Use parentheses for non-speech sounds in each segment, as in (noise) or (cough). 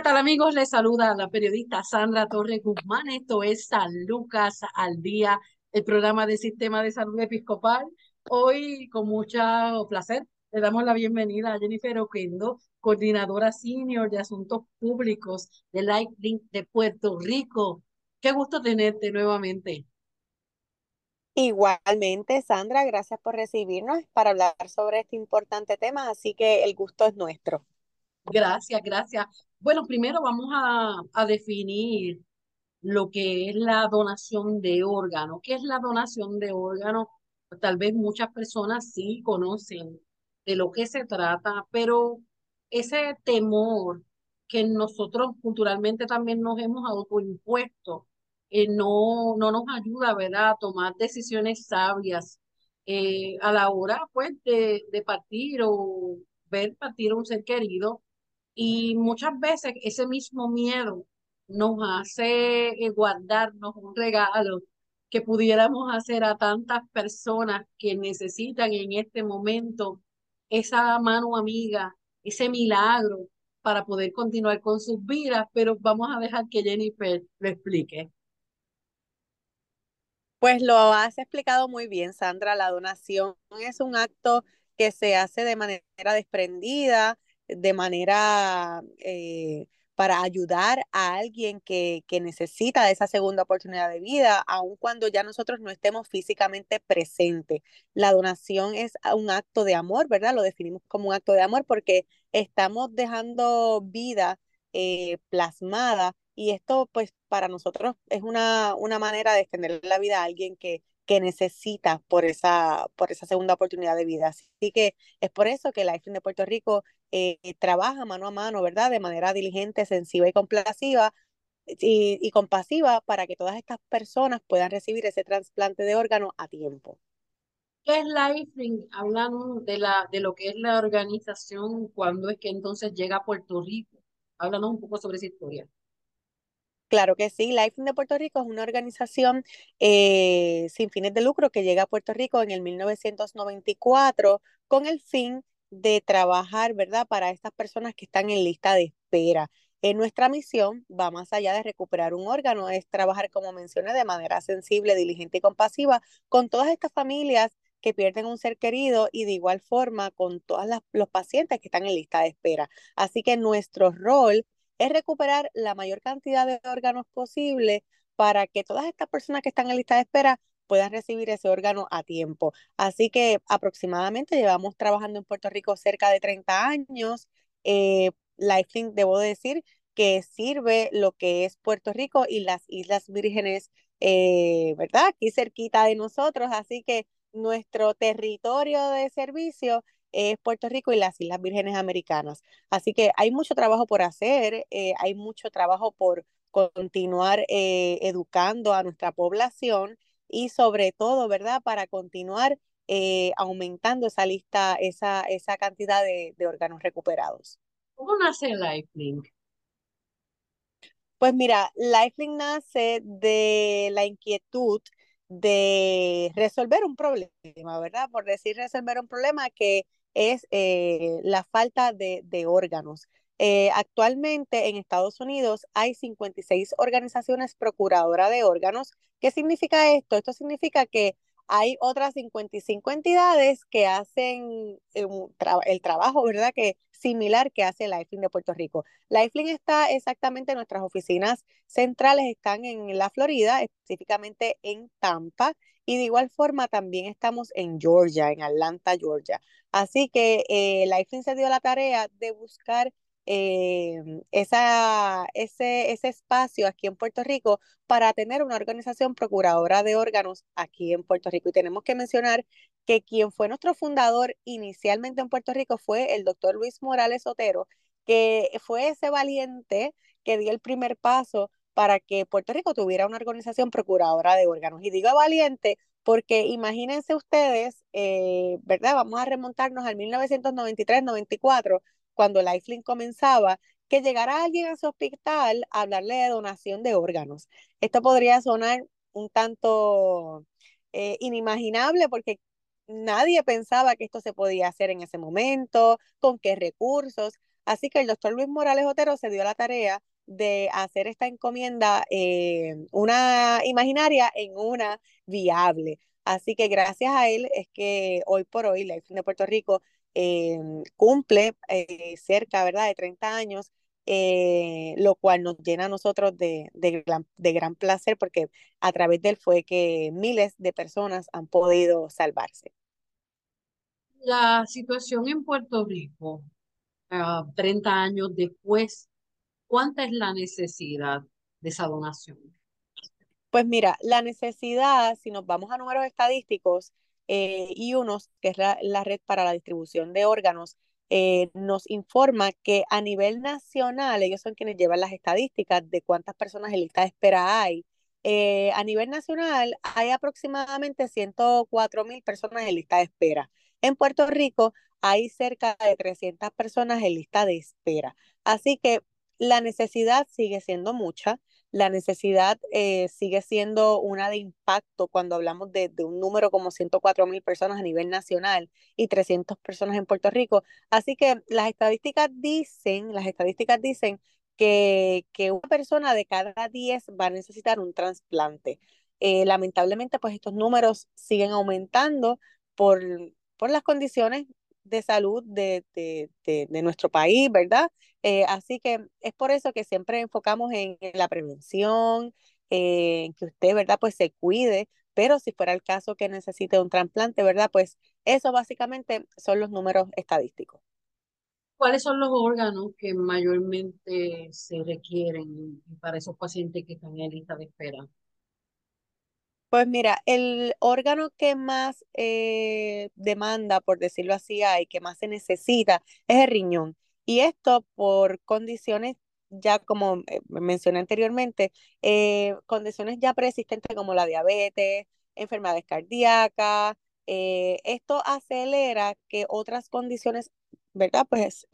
¿Qué tal amigos? Les saluda la periodista Sandra Torres Guzmán. Esto es San Lucas al Día, el programa del Sistema de Salud Episcopal. Hoy, con mucho placer, le damos la bienvenida a Jennifer Oquendo, coordinadora senior de Asuntos Públicos de Lifelink de Puerto Rico. Qué gusto tenerte nuevamente. Igualmente, Sandra, gracias por recibirnos para hablar sobre este importante tema, así que el gusto es nuestro. Gracias, gracias. Bueno, primero vamos a, a definir lo que es la donación de órganos. ¿Qué es la donación de órganos? Tal vez muchas personas sí conocen de lo que se trata, pero ese temor que nosotros culturalmente también nos hemos autoimpuesto eh, no, no nos ayuda, ¿verdad?, a tomar decisiones sabias eh, a la hora, pues, de, de partir o ver partir a un ser querido y muchas veces ese mismo miedo nos hace guardarnos un regalo que pudiéramos hacer a tantas personas que necesitan en este momento esa mano amiga, ese milagro para poder continuar con sus vidas, pero vamos a dejar que Jennifer lo explique. Pues lo has explicado muy bien, Sandra. La donación es un acto que se hace de manera desprendida, de manera eh, para ayudar a alguien que, que necesita esa segunda oportunidad de vida, aun cuando ya nosotros no estemos físicamente presentes. La donación es un acto de amor, ¿verdad? Lo definimos como un acto de amor porque estamos dejando vida eh, plasmada y esto pues para nosotros es una, una manera de extender la vida a alguien que, que necesita por esa, por esa segunda oportunidad de vida. Así que es por eso que Lifeline de Puerto Rico eh, trabaja mano a mano, ¿verdad? De manera diligente, sensiva y compasiva y, y compasiva para que todas estas personas puedan recibir ese trasplante de órgano a tiempo. ¿Qué es Lifeline? Hablan de, la, de lo que es la organización, cuando es que entonces llega a Puerto Rico. Háblanos un poco sobre esa historia. Claro que sí, Lifeline de Puerto Rico es una organización eh, sin fines de lucro que llega a Puerto Rico en el 1994 con el fin de trabajar, ¿verdad?, para estas personas que están en lista de espera. En nuestra misión va más allá de recuperar un órgano, es trabajar, como mencioné, de manera sensible, diligente y compasiva con todas estas familias que pierden un ser querido y de igual forma con todos los pacientes que están en lista de espera. Así que nuestro rol es recuperar la mayor cantidad de órganos posible para que todas estas personas que están en lista de espera puedan recibir ese órgano a tiempo. Así que aproximadamente llevamos trabajando en Puerto Rico cerca de 30 años. Eh, Lifelink, debo decir, que sirve lo que es Puerto Rico y las Islas Vírgenes, eh, ¿verdad? Aquí cerquita de nosotros. Así que nuestro territorio de servicio es Puerto Rico y las Islas Vírgenes Americanas. Así que hay mucho trabajo por hacer, eh, hay mucho trabajo por continuar eh, educando a nuestra población y sobre todo, ¿verdad? Para continuar eh, aumentando esa lista, esa, esa cantidad de, de órganos recuperados. ¿Cómo nace Lifelink? Pues mira, Lifelink nace de la inquietud de resolver un problema, ¿verdad? Por decir resolver un problema que es eh, la falta de, órganos. Eh, actualmente en Estados Unidos hay 56 organizaciones procuradoras de órganos. ¿Qué significa esto? Esto significa que hay otras 55 entidades que hacen eh, el trabajo, ¿verdad? Que similar que hace Lifeline de Puerto Rico. Lifeline está exactamente, nuestras oficinas centrales están en la Florida, específicamente en Tampa, y de igual forma también estamos en Georgia, en Atlanta, Georgia. Así que eh, Lifeline se dio la tarea de buscar eh, esa, ese, ese espacio aquí en Puerto Rico para tener una organización procuradora de órganos aquí en Puerto Rico. Y tenemos que mencionar que quien fue nuestro fundador inicialmente en Puerto Rico fue el doctor Luis Morales Otero, que fue ese valiente que dio el primer paso para que Puerto Rico tuviera una organización procuradora de órganos. Y digo valiente porque imagínense ustedes, eh, ¿verdad? Vamos a remontarnos al 1993-94, cuando Lifelink comenzaba, que llegara alguien a su hospital a hablarle de donación de órganos. Esto podría sonar un tanto eh, inimaginable porque nadie pensaba que esto se podía hacer en ese momento, con qué recursos. Así que el doctor Luis Morales Otero se dio la tarea de hacer esta encomienda, eh, una imaginaria en una viable. Así que gracias a él es que hoy por hoy la de Puerto Rico eh, cumple eh, cerca, ¿verdad?, de 30 años, lo cual nos llena a nosotros de, de, de gran placer porque a través de él fue que miles de personas han podido salvarse. La situación en Puerto Rico, 30 ah, años después, ¿cuánta es la necesidad de esa donación? Pues mira, la necesidad, si nos vamos a números estadísticos, eh, y unos, que es la, red para la distribución de órganos, eh, nos informa que a nivel nacional, ellos son quienes llevan las estadísticas de cuántas personas en lista de espera hay. Eh, a nivel nacional hay aproximadamente 104 mil personas en lista de espera. En Puerto Rico hay cerca de 300 personas en lista de espera. Así que la necesidad sigue siendo mucha, la necesidad eh, sigue siendo una de impacto cuando hablamos de, un número como 104 mil personas a nivel nacional y 300 personas en Puerto Rico. Así que las estadísticas dicen, las estadísticas dicen que, que una persona de cada 10 va a necesitar un trasplante. Eh, lamentablemente, pues estos números siguen aumentando por, por las condiciones de salud de, nuestro país, ¿verdad? Eh, así que es por eso que siempre enfocamos en, la prevención, en que usted, ¿verdad? Pues se cuide, pero si fuera el caso que necesite un trasplante, ¿verdad? Pues eso básicamente son los números estadísticos. ¿Cuáles son los órganos que mayormente se requieren para esos pacientes que están en lista de espera? Pues mira, el órgano que más eh, demanda, por decirlo así, hay, que más se necesita, es el riñón. Y esto por condiciones ya como eh, mencioné anteriormente, eh, condiciones ya preexistentes como la diabetes, enfermedades cardíacas. esto acelera que otras condiciones, ¿verdad? Pues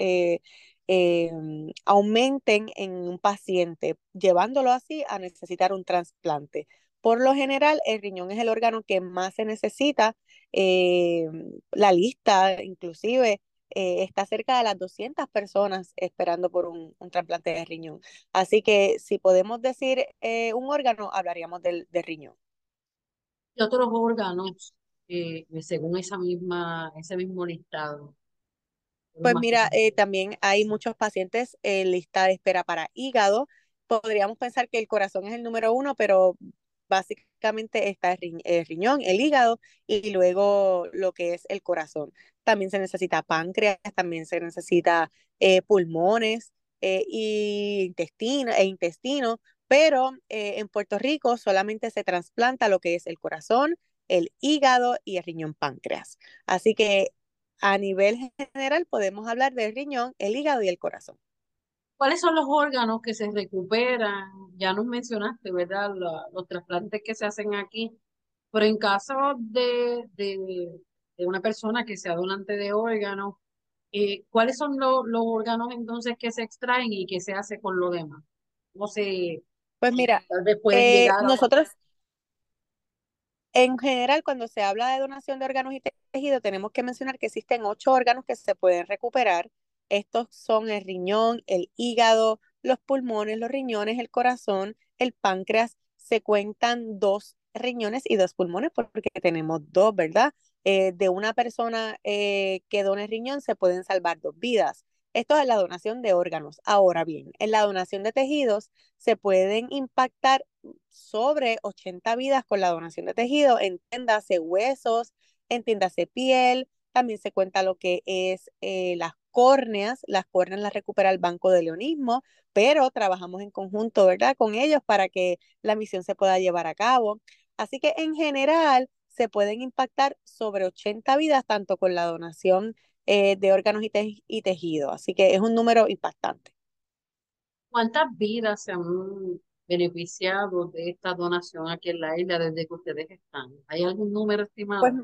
aumenten en un paciente, llevándolo así a necesitar un trasplante. Por lo general, el riñón es el órgano que más se necesita. Eh, la lista, inclusive, eh, está cerca de las 200 personas esperando por un, trasplante de riñón. Así que si podemos decir eh, un órgano, hablaríamos del, riñón. ¿Y otros órganos, según esa misma, ese mismo listado? Pues mira, también hay muchos pacientes en lista de espera para hígado. Podríamos pensar que el corazón es el número uno, pero básicamente está el, riñón, el hígado y luego lo que es el corazón. También se necesita páncreas, también se necesita eh, pulmones eh, y intestino, e intestino, pero eh, en Puerto Rico solamente se trasplanta lo que es el corazón, el hígado y el riñón páncreas. Así que a nivel general podemos hablar del riñón, el hígado y el corazón. ¿Cuáles son los órganos que se recuperan? Ya nos mencionaste, ¿verdad? los trasplantes que se hacen aquí, pero en caso de, de, una persona que sea donante de órganos, eh, ¿cuáles son los órganos entonces que se extraen y qué se hace con lo demás? No sé. Pues mira, eh, nosotros, en general, cuando se habla de donación de órganos y tejidos, tenemos que mencionar que existen ocho órganos que se pueden recuperar estos son el riñón, el hígado, los pulmones, los riñones, el corazón, el páncreas. Se cuentan dos riñones y dos pulmones porque tenemos dos, ¿verdad? Eh, de una persona eh, que done riñón se pueden salvar dos vidas. Esto es la donación de órganos. Ahora bien, en la donación de tejidos se pueden impactar sobre 80 vidas con la donación de tejido, entiéndase huesos, entiéndase piel, también se cuenta lo que es eh, las córneas, las córneas las recupera el Banco de Leonismo, pero trabajamos en conjunto, ¿verdad? Con ellos para que la misión se pueda llevar a cabo. Así que en general se pueden impactar sobre 80 vidas, tanto con la donación eh, de órganos y, y tejidos. Así que es un número impactante. ¿Cuántas vidas se han beneficiado de esta donación aquí en la isla desde que ustedes están? ¿Hay algún número estimado? Pues,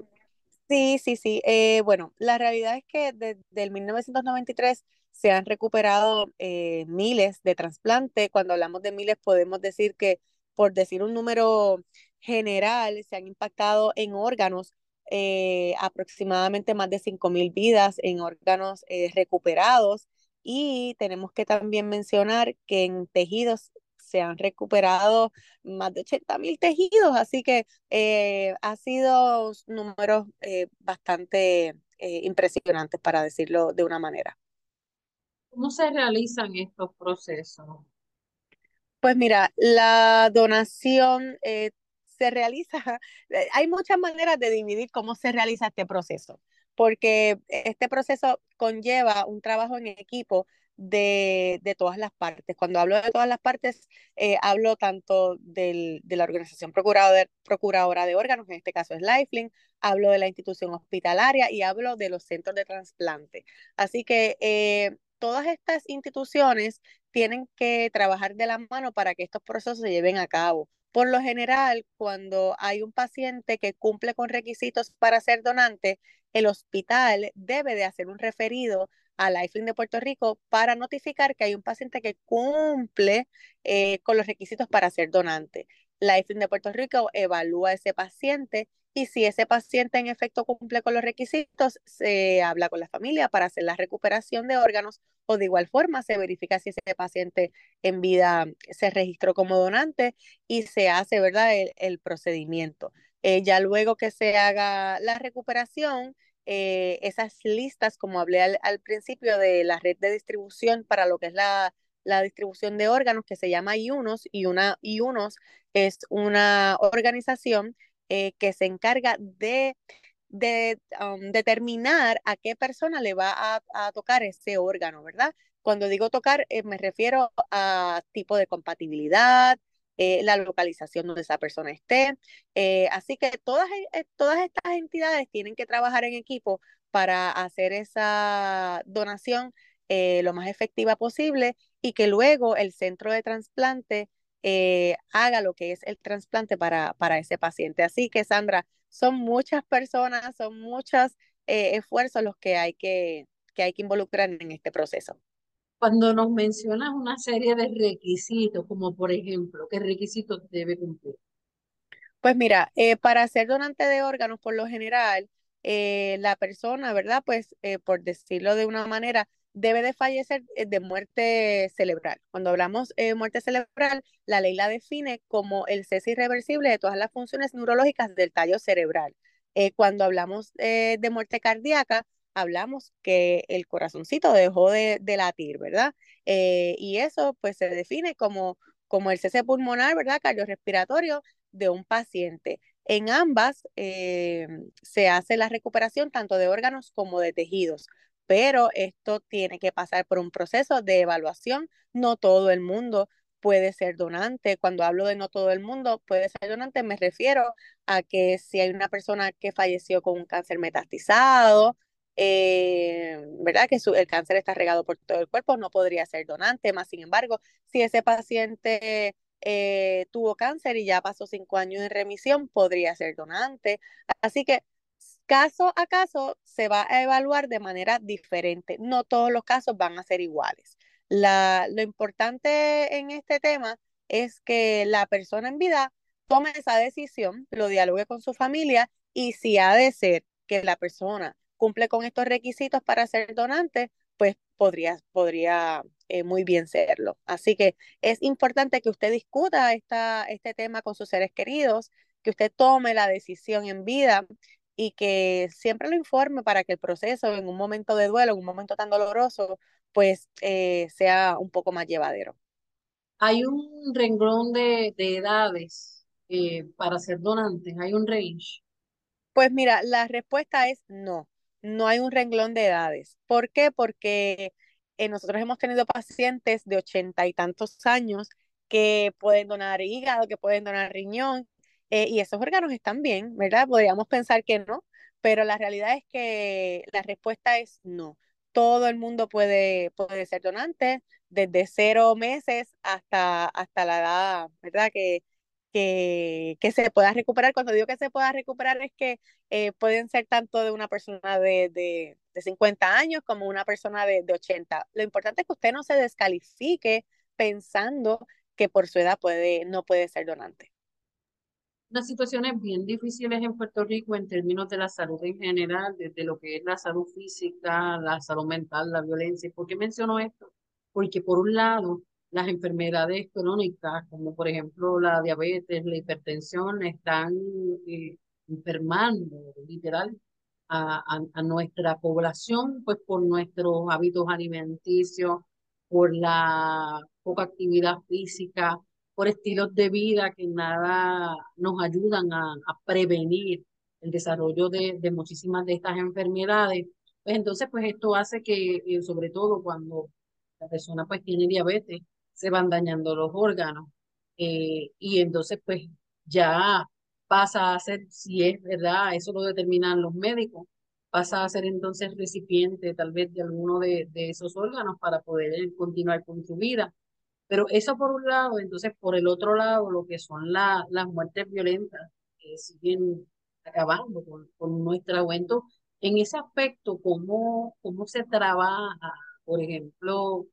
sí, sí, sí. Eh, bueno, la realidad es que desde el 1993 se han recuperado eh, miles de trasplantes. Cuando hablamos de miles podemos decir que, por decir un número general, se han impactado en órganos eh, aproximadamente más de 5.000 vidas en órganos recuperados. Y tenemos que también mencionar que en tejidos se han recuperado más de 80 mil tejidos, así que eh, ha sido números eh, bastante eh, impresionantes, para decirlo de una manera. ¿Cómo se realizan estos procesos? Pues mira, la donación se realiza, (laughs) hay muchas maneras de dividir cómo se realiza este proceso, porque este proceso conlleva un trabajo en equipo de, de, todas las partes. Cuando hablo de todas las partes, eh, hablo tanto del, de la organización procuradora, procuradora de órganos, en este caso es Lifelink, hablo de la institución hospitalaria y hablo de los centros de trasplante. Así que eh, todas estas instituciones tienen que trabajar de la mano para que estos procesos se lleven a cabo. Por lo general, cuando hay un paciente que cumple con requisitos para ser donante, el hospital debe de hacer un referido a Lifeline de Puerto Rico para notificar que hay un paciente que cumple eh, con los requisitos para ser donante. Lifeline de Puerto Rico evalúa a ese paciente y si ese paciente en efecto cumple con los requisitos, se habla con la familia para hacer la recuperación de órganos o de igual forma se verifica si ese paciente en vida se registró como donante y se hace, ¿verdad?, el, procedimiento. Eh, ya luego que se haga la recuperación, eh, esas listas, como hablé al, principio de la red de distribución para lo que es la, distribución de órganos, que se llama IUNOS, y una IUNOS es una organización eh, que se encarga de, de um, determinar a qué persona le va a, tocar ese órgano, ¿verdad? Cuando digo tocar, eh, me refiero a tipo de compatibilidad, eh, la localización donde esa persona esté. Eh, así que todas, eh, todas estas entidades tienen que trabajar en equipo para hacer esa donación lo más efectiva posible y que luego el centro de trasplante haga lo que es el trasplante para, para ese paciente. Así que, Sandra, son muchas personas, son muchos esfuerzos los que hay que, que hay que involucrar en este proceso. Cuando nos mencionas una serie de requisitos, como por ejemplo, ¿qué requisitos debe cumplir? Pues mira, eh, para ser donante de órganos, por lo general, eh, la persona, ¿verdad? Pues eh, por decirlo de una manera, debe de fallecer de muerte cerebral. Cuando hablamos de muerte cerebral, la ley la define como el cese irreversible de todas las funciones neurológicas del tallo cerebral. cuando hablamos de muerte cardíaca, hablamos que el corazoncito dejó de, latir, ¿verdad? Eh, y eso pues se define como, como el cese pulmonar, ¿verdad? Cardiorrespiratorio de un paciente. En ambas eh, se hace la recuperación tanto de órganos como de tejidos, pero esto tiene que pasar por un proceso de evaluación. No todo el mundo puede ser donante. Cuando hablo de no todo el mundo puede ser donante, me refiero a que si hay una persona que falleció con un cáncer metastizado, eh, ¿verdad? Que el cáncer está regado por todo el cuerpo, no podría ser donante, más sin embargo, si ese paciente eh, tuvo cáncer y ya pasó cinco años en remisión, podría ser donante. Así que caso a caso se va a evaluar de manera diferente. No todos los casos van a ser iguales. La, lo importante en este tema es que la persona en vida tome esa decisión, lo dialogue con su familia y si ha de ser que la persona cumple con estos requisitos para ser donante, pues podría, podría eh, muy bien serlo. Así que es importante que usted discuta esta, este tema con sus seres queridos, que usted tome la decisión en vida y que siempre lo informe para que el proceso en un momento de duelo, en un momento tan doloroso, pues eh, sea un poco más llevadero. Hay un renglón de, edades eh, para ser donantes, hay un range. Pues mira, la respuesta es no no hay un renglón de edades. ¿Por qué? Porque eh, nosotros hemos tenido pacientes de ochenta y tantos años que pueden donar hígado, que pueden donar riñón, eh, y esos órganos están bien, ¿verdad? Podríamos pensar que no, pero la realidad es que la respuesta es no. Todo el mundo puede, puede ser donante, desde cero meses hasta, hasta la edad, ¿verdad? Que, que, se pueda recuperar. Cuando digo que se pueda recuperar es que eh, pueden ser tanto de una persona de, de, de 50 años como una persona de, de, 80. Lo importante es que usted no se descalifique pensando que por su edad puede, no puede ser donante. Unas situaciones bien difíciles en Puerto Rico en términos de la salud en general, desde lo que es la salud física, la salud mental, la violencia. ¿Por qué menciono esto? Porque por un lado, las enfermedades crónicas, como por ejemplo la diabetes, la hipertensión, están eh, enfermando literal a, a, nuestra población, pues por nuestros hábitos alimenticios, por la poca actividad física, por estilos de vida que nada nos ayudan a, a prevenir el desarrollo de, de, muchísimas de estas enfermedades. Pues entonces, pues esto hace que, eh, sobre todo cuando la persona pues tiene diabetes, se van dañando los órganos. Eh, y entonces, pues ya pasa a ser, si es verdad, eso lo determinan los médicos, pasa a ser entonces recipiente tal vez de alguno de, de esos órganos para poder continuar con su vida. Pero eso por un lado, entonces por el otro lado, lo que son la, las muertes violentas, que siguen acabando con, con nuestra juventud. En ese aspecto, ¿cómo, cómo se trabaja, por ejemplo,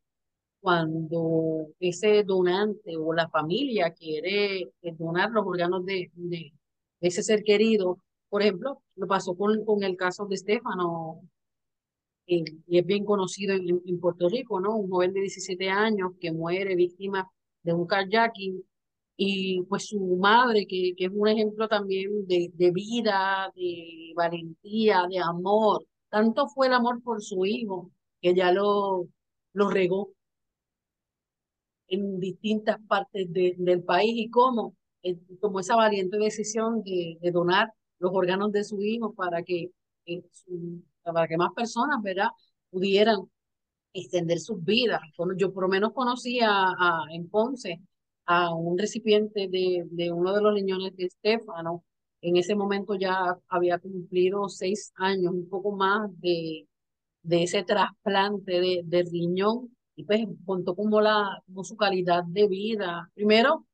cuando ese donante o la familia quiere donar los órganos de, de, ese ser querido? Por ejemplo, lo pasó con, con el caso de Estefano, y es bien conocido en, en, Puerto Rico, ¿no? Un joven de 17 años que muere víctima de un carjacking y pues su madre, que, que es un ejemplo también de, de vida, de valentía, de amor. Tanto fue el amor por su hijo que ya lo, lo regó en distintas partes de, del país y cómo, eh, como esa valiente decisión de, de, donar los órganos de su hijo para que eh, su, para que más personas, ¿verdad?, pudieran extender sus vidas. Yo por lo menos conocí a, a en Ponce a un recipiente de, de uno de los riñones de Estefano. En ese momento ya había cumplido seis años, un poco más de, de ese trasplante de, de riñón y pues contó como, la, su calidad de vida. Primero,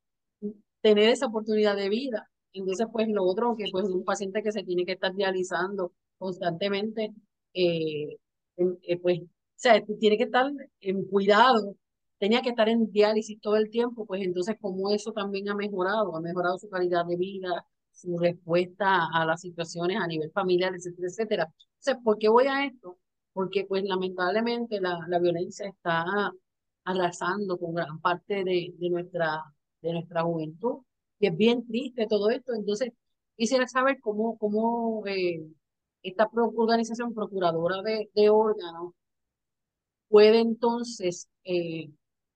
tener esa oportunidad de vida. Entonces, pues lo otro, que pues un paciente que se tiene que estar dializando constantemente, eh, eh, pues, o sea, tiene que estar en cuidado, tenía que estar en diálisis todo el tiempo, pues entonces como eso también ha mejorado, ha mejorado su calidad de vida, su respuesta a las situaciones a nivel familiar, etcétera, etcétera. Entonces, ¿por qué voy a esto? Porque pues lamentablemente la, la violencia está arrasando con gran parte de, de, nuestra, de nuestra juventud, y es bien triste todo esto, entonces quisiera saber cómo, cómo eh, esta organización procuradora de, órganos puede entonces eh,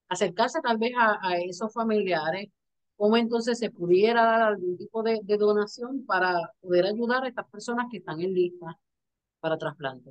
acercarse tal vez a, a, esos familiares, cómo entonces se pudiera dar algún tipo de, de, donación para poder ayudar a estas personas que están en lista para trasplante.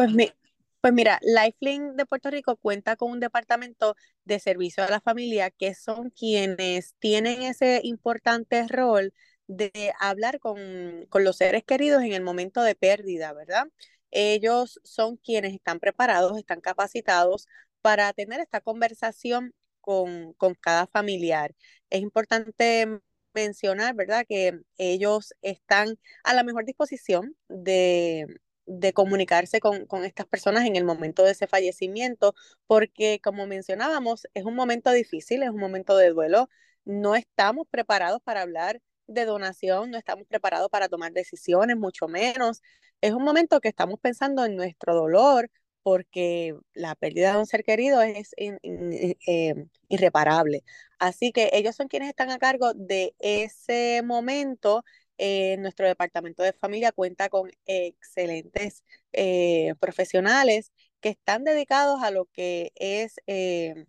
Pues, mi, pues mira, Lifeline de Puerto Rico cuenta con un departamento de servicio a la familia que son quienes tienen ese importante rol de hablar con, con, los seres queridos en el momento de pérdida, ¿verdad? Ellos son quienes están preparados, están capacitados para tener esta conversación con, con cada familiar. Es importante mencionar, ¿verdad?, que ellos están a la mejor disposición de, de comunicarse con, con, estas personas en el momento de ese fallecimiento, porque como mencionábamos, es un momento difícil, es un momento de duelo, no estamos preparados para hablar de donación, no estamos preparados para tomar decisiones, mucho menos. Es un momento que estamos pensando en nuestro dolor porque la pérdida de un ser querido es eh, irreparable. Así que ellos son quienes están a cargo de ese momento. Eh, nuestro departamento de familia cuenta con excelentes eh, profesionales que están dedicados a lo que es eh,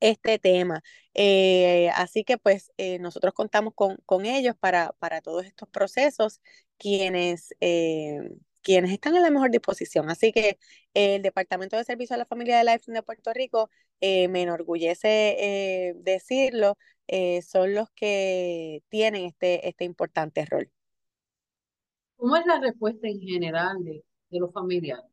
este tema. Así que pues nosotros contamos con, con ellos para, para, todos estos procesos, quienes quienes están en la mejor disposición. Así que el Departamento de Servicio a la Familia de Life de Puerto Rico, eh, me enorgullece eh, decirlo, eh, son los que tienen este, este importante rol. ¿Cómo es la respuesta en general de, de los familiares?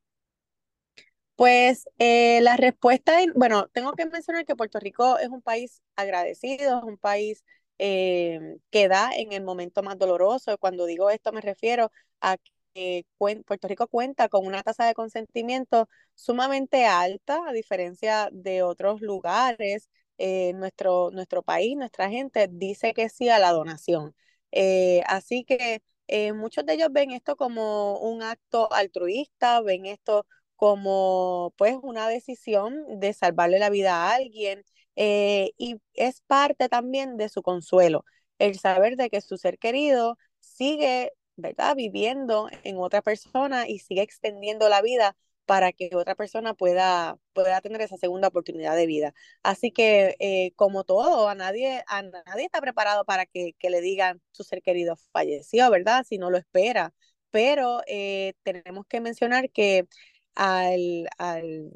Pues la respuesta, bueno, tengo que mencionar que Puerto Rico es un país agradecido, es un país que da en el momento más doloroso. Cuando digo esto me refiero a que Puerto Rico cuenta con una tasa de consentimiento sumamente alta, a diferencia de otros lugares. Eh, nuestro, nuestro país, nuestra gente dice que sí a la donación. Eh, así que eh, muchos de ellos ven esto como un acto altruista, ven esto como pues una decisión de salvarle la vida a alguien y es parte también de su consuelo, el saber de que su ser querido sigue ¿verdad? Viviendo en otra persona y sigue extendiendo la vida para que otra persona pueda, pueda tener esa segunda oportunidad de vida. Así que, eh, como todo, a nadie, a nadie está preparado para que, le digan su ser querido falleció, ¿verdad? Si no lo espera. Pero eh, tenemos que mencionar que al, al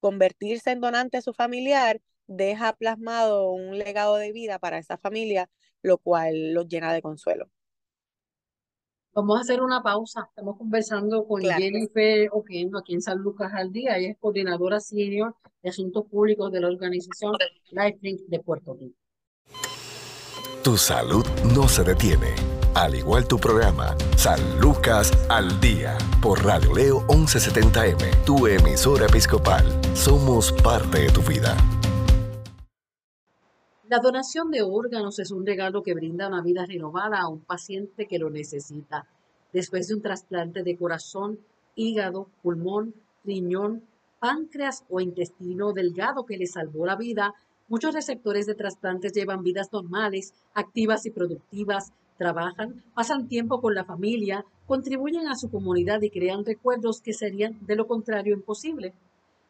convertirse en donante su familiar, deja plasmado un legado de vida para esa familia, lo cual los llena de consuelo. Vamos a hacer una pausa. Estamos conversando con Jennifer Oquendo aquí en San Lucas al día. Ella es coordinadora senior de asuntos públicos de la organización LifeLink de Puerto Rico. Tu salud no se detiene. Al igual tu programa, San Lucas al día, por Radio Leo 1170M, tu emisora episcopal. Somos parte de tu vida. La donación de órganos es un regalo que brinda una vida renovada a un paciente que lo necesita. Después de un trasplante de corazón, hígado, pulmón, riñón, páncreas o intestino delgado que le salvó la vida, muchos receptores de trasplantes llevan vidas normales, activas y productivas, trabajan, pasan tiempo con la familia, contribuyen a su comunidad y crean recuerdos que serían de lo contrario imposible.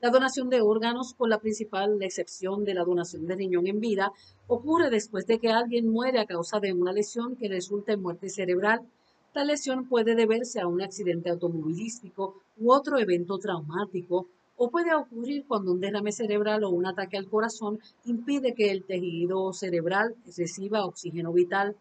La donación de órganos, con la principal excepción de la donación de riñón en vida, ocurre después de que alguien muere a causa de una lesión que resulta en muerte cerebral. La lesión puede deberse a un accidente automovilístico u otro evento traumático, o puede ocurrir cuando un derrame cerebral o un ataque al corazón impide que el tejido cerebral reciba oxígeno vital.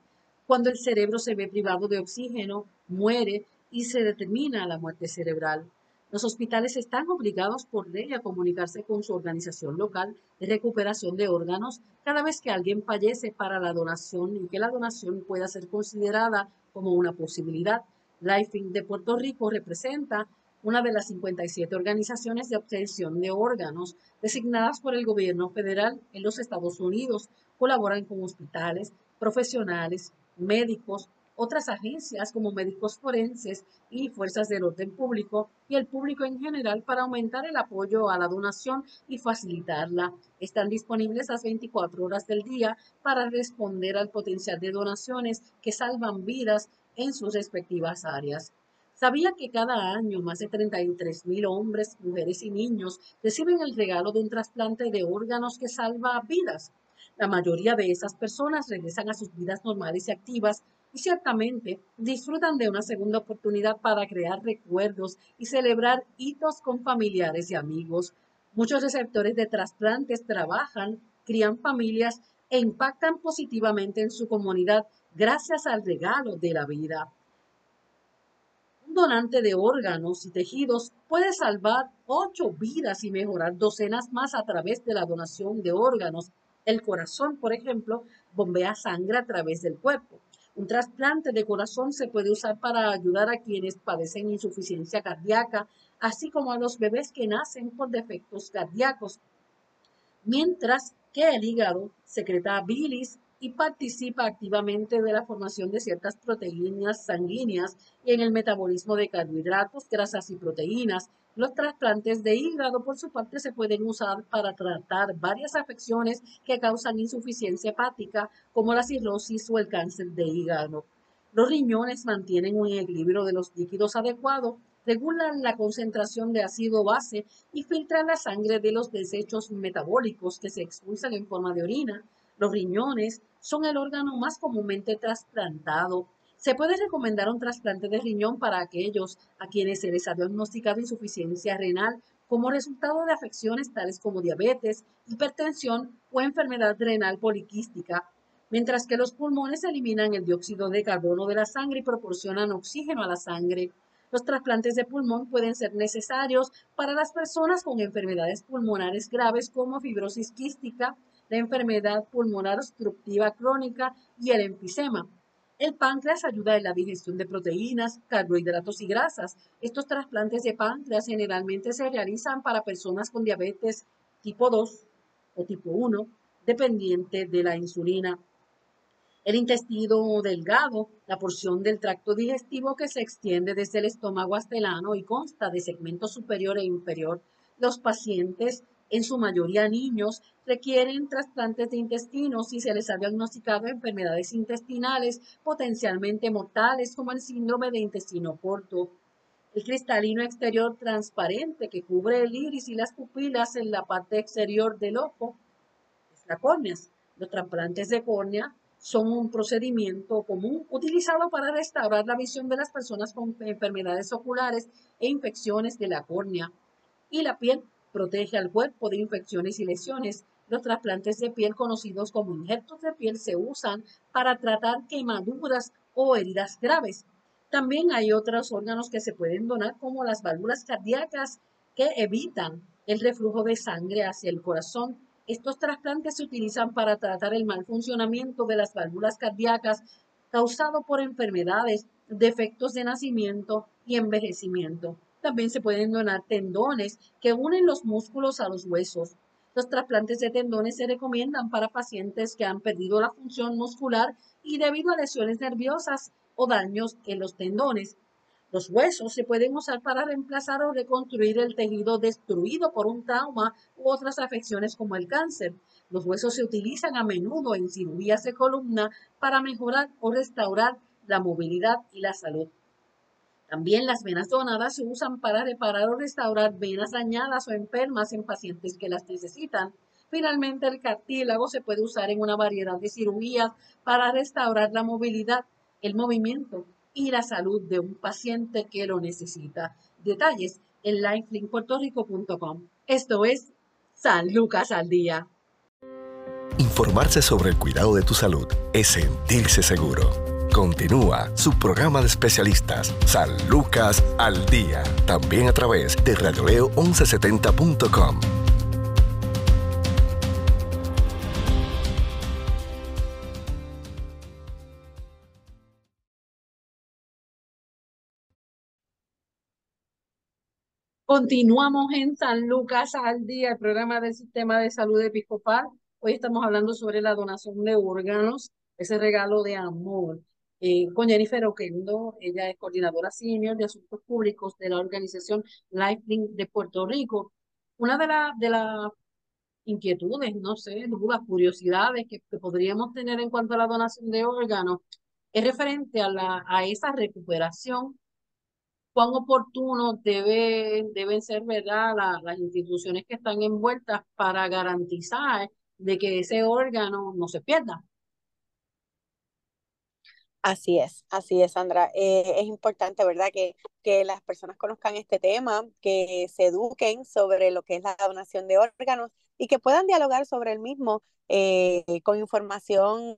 Cuando el cerebro se ve privado de oxígeno, muere y se determina la muerte cerebral. Los hospitales están obligados por ley a comunicarse con su organización local de recuperación de órganos cada vez que alguien fallece para la donación y que la donación pueda ser considerada como una posibilidad. Lifing de Puerto Rico representa una de las 57 organizaciones de obtención de órganos designadas por el gobierno federal en los Estados Unidos. Colaboran con hospitales, profesionales, médicos, otras agencias como médicos forenses y fuerzas del orden público y el público en general para aumentar el apoyo a la donación y facilitarla. Están disponibles las 24 horas del día para responder al potencial de donaciones que salvan vidas en sus respectivas áreas. ¿Sabía que cada año más de 33 mil hombres, mujeres y niños reciben el regalo de un trasplante de órganos que salva vidas? La mayoría de esas personas regresan a sus vidas normales y activas y ciertamente disfrutan de una segunda oportunidad para crear recuerdos y celebrar hitos con familiares y amigos. Muchos receptores de trasplantes trabajan, crían familias e impactan positivamente en su comunidad gracias al regalo de la vida. Un donante de órganos y tejidos puede salvar ocho vidas y mejorar docenas más a través de la donación de órganos. El corazón, por ejemplo, bombea sangre a través del cuerpo. Un trasplante de corazón se puede usar para ayudar a quienes padecen insuficiencia cardíaca, así como a los bebés que nacen por defectos cardíacos. Mientras que el hígado secreta bilis y participa activamente de la formación de ciertas proteínas sanguíneas y en el metabolismo de carbohidratos, grasas y proteínas. Los trasplantes de hígado, por su parte, se pueden usar para tratar varias afecciones que causan insuficiencia hepática, como la cirrosis o el cáncer de hígado. Los riñones mantienen un equilibrio de los líquidos adecuado, regulan la concentración de ácido base y filtran la sangre de los desechos metabólicos que se expulsan en forma de orina. Los riñones son el órgano más comúnmente trasplantado. Se puede recomendar un trasplante de riñón para aquellos a quienes se les ha diagnosticado insuficiencia renal como resultado de afecciones tales como diabetes, hipertensión o enfermedad renal poliquística, mientras que los pulmones eliminan el dióxido de carbono de la sangre y proporcionan oxígeno a la sangre. Los trasplantes de pulmón pueden ser necesarios para las personas con enfermedades pulmonares graves como fibrosis quística, la enfermedad pulmonar obstructiva crónica y el enfisema. El páncreas ayuda en la digestión de proteínas, carbohidratos y grasas. Estos trasplantes de páncreas generalmente se realizan para personas con diabetes tipo 2 o tipo 1, dependiente de la insulina. El intestino delgado, la porción del tracto digestivo que se extiende desde el estómago hasta el ano y consta de segmento superior e inferior. Los pacientes en su mayoría niños, requieren trasplantes de intestino si se les ha diagnosticado enfermedades intestinales potencialmente mortales como el síndrome de intestino corto. El cristalino exterior transparente que cubre el iris y las pupilas en la parte exterior del ojo es la. Los trasplantes de córnea son un procedimiento común utilizado para restaurar la visión de las personas con enfermedades oculares e infecciones de la córnea. Y la piel Protege al cuerpo de infecciones y lesiones. Los trasplantes de piel conocidos como injertos de piel se usan para tratar quemaduras o heridas graves. También hay otros órganos que se pueden donar como las válvulas cardíacas que evitan el reflujo de sangre hacia el corazón. Estos trasplantes se utilizan para tratar el mal funcionamiento de las válvulas cardíacas causado por enfermedades, defectos de nacimiento y envejecimiento. También se pueden donar tendones que unen los músculos a los huesos. Los trasplantes de tendones se recomiendan para pacientes que han perdido la función muscular y debido a lesiones nerviosas o daños en los tendones. Los huesos se pueden usar para reemplazar o reconstruir el tejido destruido por un trauma u otras afecciones como el cáncer. Los huesos se utilizan a menudo en cirugías de columna para mejorar o restaurar la movilidad y la salud. También las venas donadas se usan para reparar o restaurar venas dañadas o enfermas en pacientes que las necesitan. Finalmente, el cartílago se puede usar en una variedad de cirugías para restaurar la movilidad, el movimiento y la salud de un paciente que lo necesita. Detalles en lifelinkpuertorico.com. Esto es San Lucas al Día. Informarse sobre el cuidado de tu salud es sentirse seguro. Continúa su programa de especialistas, San Lucas al Día, también a través de radioleo1170.com. Continuamos en San Lucas al Día, el programa del Sistema de Salud Episcopal. Hoy estamos hablando sobre la donación de órganos, ese regalo de amor eh, con Jennifer Oquendo. Ella es coordinadora senior de asuntos públicos de la organización Lifelink de Puerto Rico. Una de, las inquietudes, no sé, dudas, curiosidades que, podríamos tener en cuanto a la donación de órganos es referente a, la, a esa recuperación. Cuán oportuno debe, deben ser ¿verdad? las instituciones que están envueltas para garantizar de que ese órgano no se pierda. Así es, así es, Sandra. Eh, es importante, ¿verdad?, que, que las personas conozcan este tema, que se eduquen sobre lo que es la donación de órganos y que puedan dialogar sobre el mismo eh, con información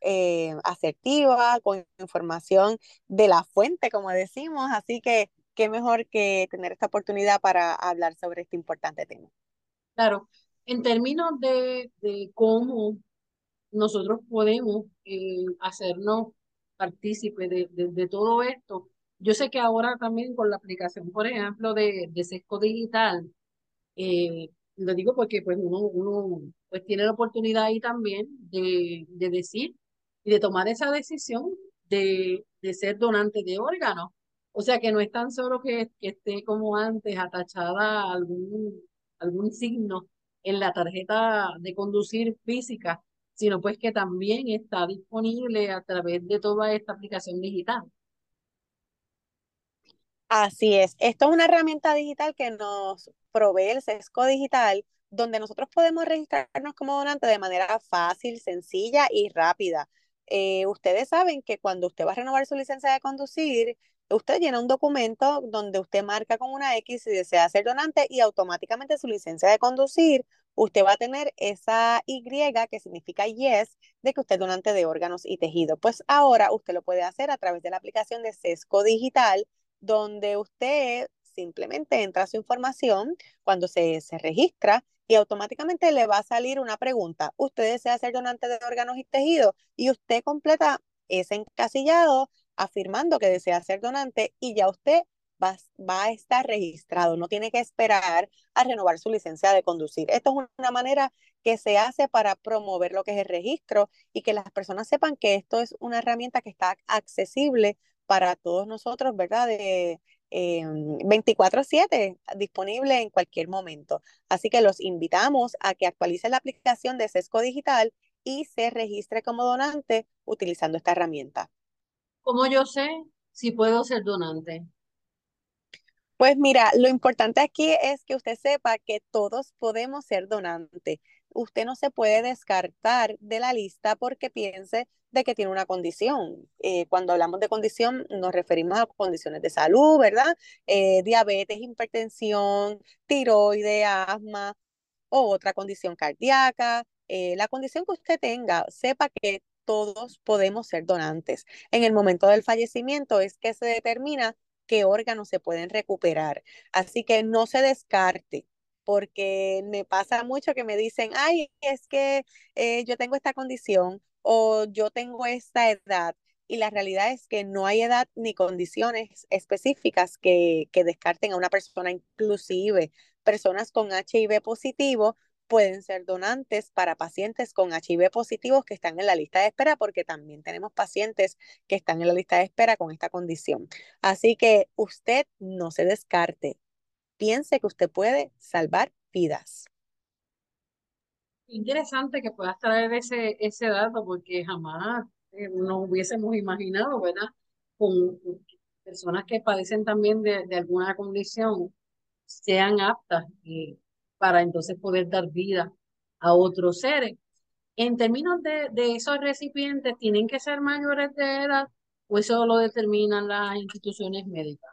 eh, asertiva, con información de la fuente, como decimos. Así que qué mejor que tener esta oportunidad para hablar sobre este importante tema. Claro, en términos de, de cómo nosotros podemos hacernos partícipe de, de, todo esto. Yo sé que ahora también con la aplicación, por ejemplo, de, de Sesco Digital, eh, lo digo porque pues uno, uno pues tiene la oportunidad ahí también de, de decir y de tomar esa decisión de, de ser donante de órganos. O sea que no es tan solo que, que esté como antes atachada algún, algún signo en la tarjeta de conducir física, sino pues que también está disponible a través de toda esta aplicación digital. Así es. Esto es una herramienta digital que nos provee el SESCO Digital, donde nosotros podemos registrarnos como donante de manera fácil, sencilla y rápida. eh, ustedes saben que cuando usted va a renovar su licencia de conducir, usted llena un documento donde usted marca con una X si desea ser donante y automáticamente su licencia de conducir, usted va a tener esa Y que significa yes de que usted es donante de órganos y tejido. Pues ahora usted lo puede hacer a través de la aplicación de Sesco Digital, donde usted simplemente entra su información cuando se, se registra y automáticamente le va a salir una pregunta. ¿Usted desea ser donante de órganos y tejidos? Y usted completa ese encasillado afirmando que desea ser donante y ya usted va, va, a estar registrado, no tiene que esperar a renovar su licencia de conducir. Esto es una manera que se hace para promover lo que es el registro y que las personas sepan que esto es una herramienta que está accesible para todos nosotros, ¿verdad? De, 24/7, eh, disponible en cualquier momento. Así que los invitamos a que actualicen la aplicación de Sesco Digital y se registre como donante utilizando esta herramienta. ¿Cómo yo sé si puedo ser donante? Pues mira, lo importante aquí es que usted sepa que todos podemos ser donantes. Usted no se puede descartar de la lista porque piense de que tiene una condición. Eh, cuando hablamos de condición nos referimos a condiciones de salud, ¿verdad? Eh, diabetes, hipertensión, tiroides, asma o otra condición cardíaca. Eh, la condición que usted tenga, sepa que todos podemos ser donantes. En el momento del fallecimiento es que se determina qué órganos se pueden recuperar. Así que no se descarte porque me pasa mucho que me dicen, ay, es que eh, yo tengo esta condición o yo tengo esta edad. Y la realidad es que no hay edad ni condiciones específicas que, que descarten a una persona, inclusive personas con HIV positivo pueden ser donantes para pacientes con HIV positivos que están en la lista de espera, porque también tenemos pacientes que están en la lista de espera con esta condición. Así que usted no se descarte. Piense que usted puede salvar vidas. Interesante que puedas traer ese, ese dato, porque jamás eh, nos hubiésemos imaginado, ¿verdad? Con, personas que padecen también de, de alguna condición sean aptas y para entonces poder dar vida a otros seres. En términos de, esos recipientes, ¿tienen que ser mayores de edad o eso lo determinan las instituciones médicas?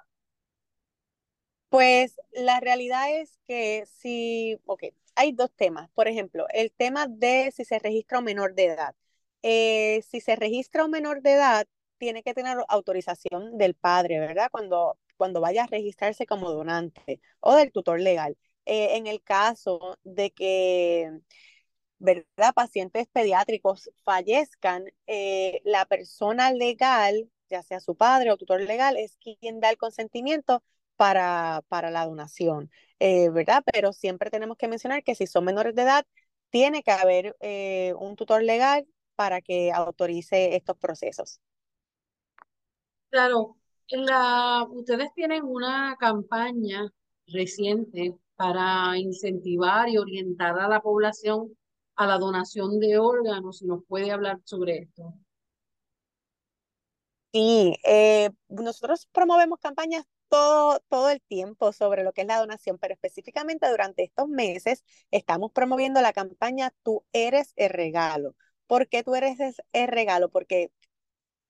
Pues la realidad es que si, ok, hay dos temas. Por ejemplo, el tema de si se registra un menor de edad. Eh, si se registra un menor de edad, tiene que tener autorización del padre, ¿verdad? Cuando, cuando vaya a registrarse como donante o del tutor legal. Eh, en el caso de que, ¿verdad? Pacientes pediátricos fallezcan, eh, la persona legal, ya sea su padre o tutor legal, es quien da el consentimiento para, para la donación, eh, ¿verdad? Pero siempre tenemos que mencionar que si son menores de edad, tiene que haber un tutor legal para que autorice estos procesos. Claro, la, ustedes tienen una campaña reciente para incentivar y orientar a la población a la donación de órganos, si nos puede hablar sobre esto. Sí, eh, nosotros promovemos campañas todo, todo el tiempo sobre lo que es la donación, pero específicamente durante estos meses estamos promoviendo la campaña Tú eres el regalo. ¿Por qué tú eres el regalo? Porque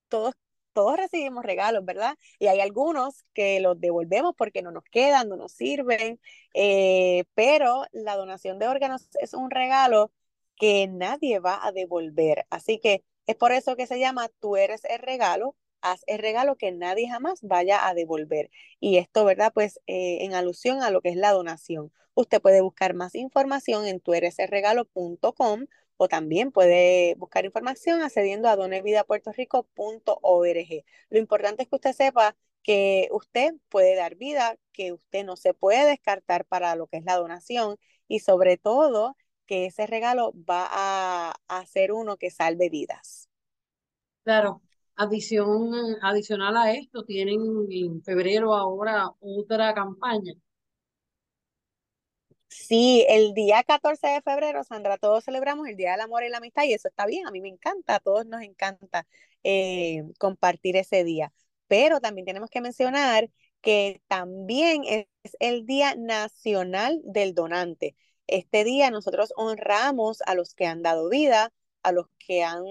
todos todos recibimos regalos, ¿verdad? Y hay algunos que los devolvemos porque no nos quedan, no nos sirven, eh, pero la donación de órganos es un regalo que nadie va a devolver. Así que es por eso que se llama Tú eres el regalo, haz el regalo que nadie jamás vaya a devolver. Y esto, ¿verdad? Pues eh, en alusión a lo que es la donación. Usted puede buscar más información en tueresregalo.com o también puede buscar información accediendo a donevidapuertorico.org. Lo importante es que usted sepa que usted puede dar vida, que usted no se puede descartar para lo que es la donación y sobre todo que ese regalo va a, a ser uno que salve vidas. Claro, adición, adicional a esto, tienen en febrero ahora otra campaña Sí, el día 14 de febrero, Sandra, todos celebramos el Día del Amor y la Amistad y eso está bien, a mí me encanta, a todos nos encanta eh, compartir ese día. Pero también tenemos que mencionar que también es el Día Nacional del Donante. Este día nosotros honramos a los que han dado vida, a los que han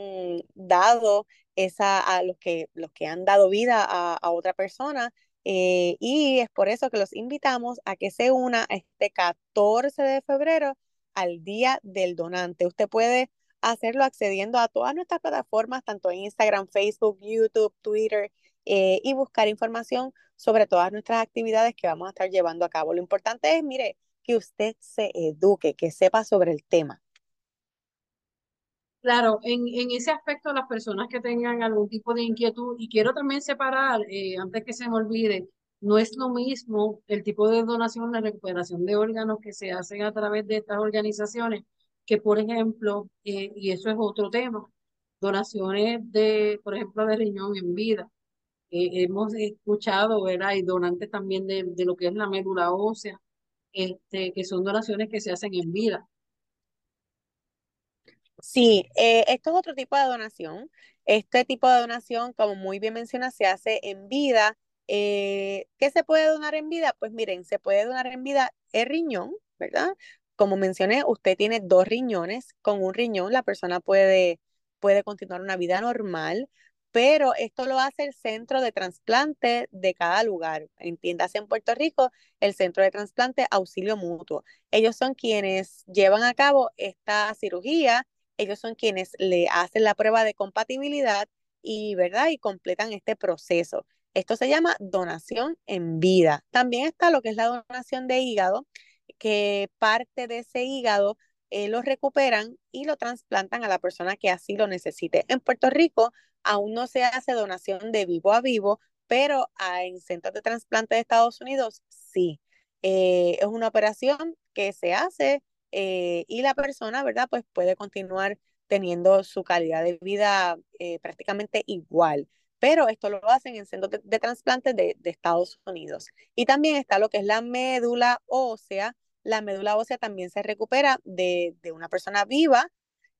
dado esa, a los que, los que han dado vida a, otra persona. Eh, y es por eso que los invitamos a que se una este 14 de febrero al Día del Donante. Usted puede hacerlo accediendo a todas nuestras plataformas, tanto en Instagram, Facebook, YouTube, Twitter, eh, y buscar información sobre todas nuestras actividades que vamos a estar llevando a cabo. Lo importante es, mire, que usted se eduque, que sepa sobre el tema. Claro, en, en ese aspecto, las personas que tengan algún tipo de inquietud, y quiero también separar, eh, antes que se me olvide, no es lo mismo el tipo de donación, la recuperación de órganos que se hacen a través de estas organizaciones, que por ejemplo, eh, y eso es otro tema, donaciones de, por ejemplo, de riñón en vida. Eh, hemos escuchado, ¿verdad? Y donantes también de, de, lo que es la médula ósea, este, que son donaciones que se hacen en vida. Sí, eh, esto es otro tipo de donación. Este tipo de donación, como muy bien menciona, se hace en vida. Eh, ¿Qué se puede donar en vida? Pues miren, se puede donar en vida el riñón, ¿verdad? Como mencioné, usted tiene dos riñones. Con un riñón la persona puede, puede continuar una vida normal, pero esto lo hace el centro de trasplante de cada lugar. Entiéndase en Puerto Rico, el centro de trasplante auxilio mutuo. Ellos son quienes llevan a cabo esta cirugía ellos son quienes le hacen la prueba de compatibilidad y, ¿verdad? Y completan este proceso. Esto se llama donación en vida. También está lo que es la donación de hígado, que parte de ese hígado eh, lo recuperan y lo trasplantan a la persona que así lo necesite. En Puerto Rico aún no se hace donación de vivo a vivo, pero en centros de trasplante de Estados Unidos sí. Eh, es una operación que se hace eh, y la persona, ¿verdad? Pues puede continuar teniendo su calidad de vida eh, prácticamente igual. Pero esto lo hacen en centros de, de trasplantes de, Estados Unidos. Y también está lo que es la médula ósea. La médula ósea también se recupera de, de una persona viva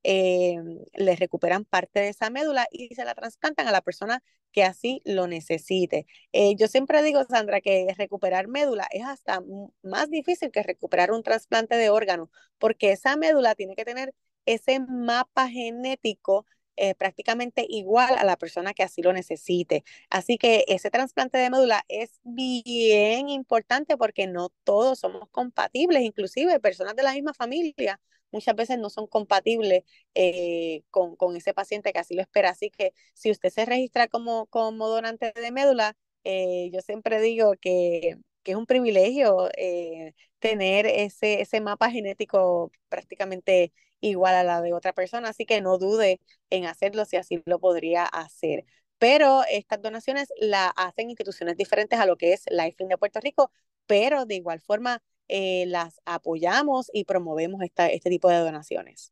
eh, le recuperan parte de esa médula y se la trasplantan a la persona que así lo necesite. Eh, yo siempre digo, Sandra, que recuperar médula es hasta más difícil que recuperar un trasplante de órgano, porque esa médula tiene que tener ese mapa genético eh, prácticamente igual a la persona que así lo necesite. Así que ese trasplante de médula es bien importante porque no todos somos compatibles, inclusive personas de la misma familia muchas veces no son compatibles eh, con, con, ese paciente que así lo espera. Así que si usted se registra como, como donante de médula, eh, yo siempre digo que, que, es un privilegio eh, tener ese, ese mapa genético prácticamente igual a la de otra persona, así que no dude en hacerlo si así lo podría hacer. Pero estas donaciones las hacen instituciones diferentes a lo que es Lifeline de Puerto Rico, pero de igual forma eh, las apoyamos y promovemos esta, este tipo de donaciones.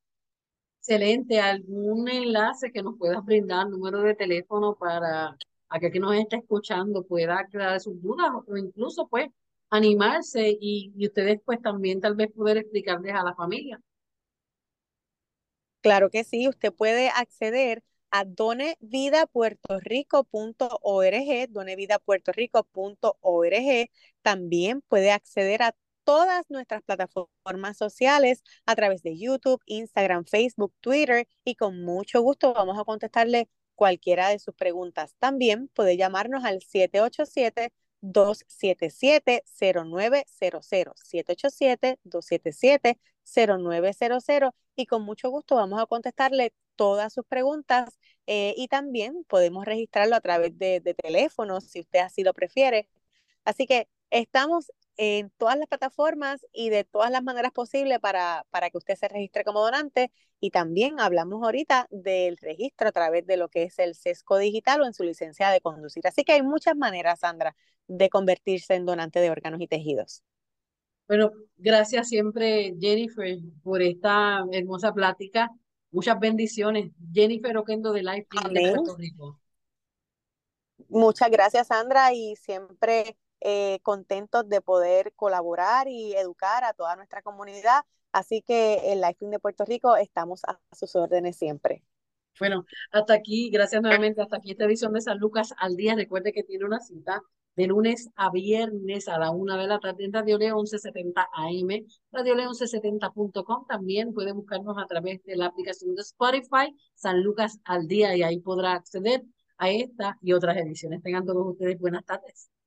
Excelente. ¿Algún enlace que nos puedas brindar, número de teléfono para aquel que nos está escuchando pueda aclarar sus dudas o incluso pues animarse y, y ustedes pues también tal vez poder explicarles a la familia? Claro que sí, usted puede acceder a donevidapuertorico.org, donevidapuertorico.org. También puede acceder a todas nuestras plataformas sociales a través de YouTube, Instagram, Facebook, Twitter y con mucho gusto vamos a contestarle cualquiera de sus preguntas. También puede llamarnos al 787 277-0900, 787-277-0900 y con mucho gusto vamos a contestarle todas sus preguntas eh, y también podemos registrarlo a través de, de teléfono si usted así lo prefiere. Así que estamos en todas las plataformas y de todas las maneras posibles para, para que usted se registre como donante. Y también hablamos ahorita del registro a través de lo que es el sesco digital o en su licencia de conducir. Así que hay muchas maneras, Sandra, de convertirse en donante de órganos y tejidos. Bueno, gracias siempre, Jennifer, por esta hermosa plática. Muchas bendiciones. Jennifer Oquendo de Life de Puerto Rico. Muchas gracias, Sandra, y siempre eh, contentos de poder colaborar y educar a toda nuestra comunidad. Así que en Life de Puerto Rico estamos a sus órdenes siempre. Bueno, hasta aquí, gracias nuevamente, hasta aquí esta edición de San Lucas al día. Recuerde que tiene una cita de lunes a viernes a la una de la tarde en Radio León 1170 AM, Radio León 1170.com. También puede buscarnos a través de la aplicación de Spotify, San Lucas al día, y ahí podrá acceder a esta y otras ediciones. Tengan todos ustedes buenas tardes.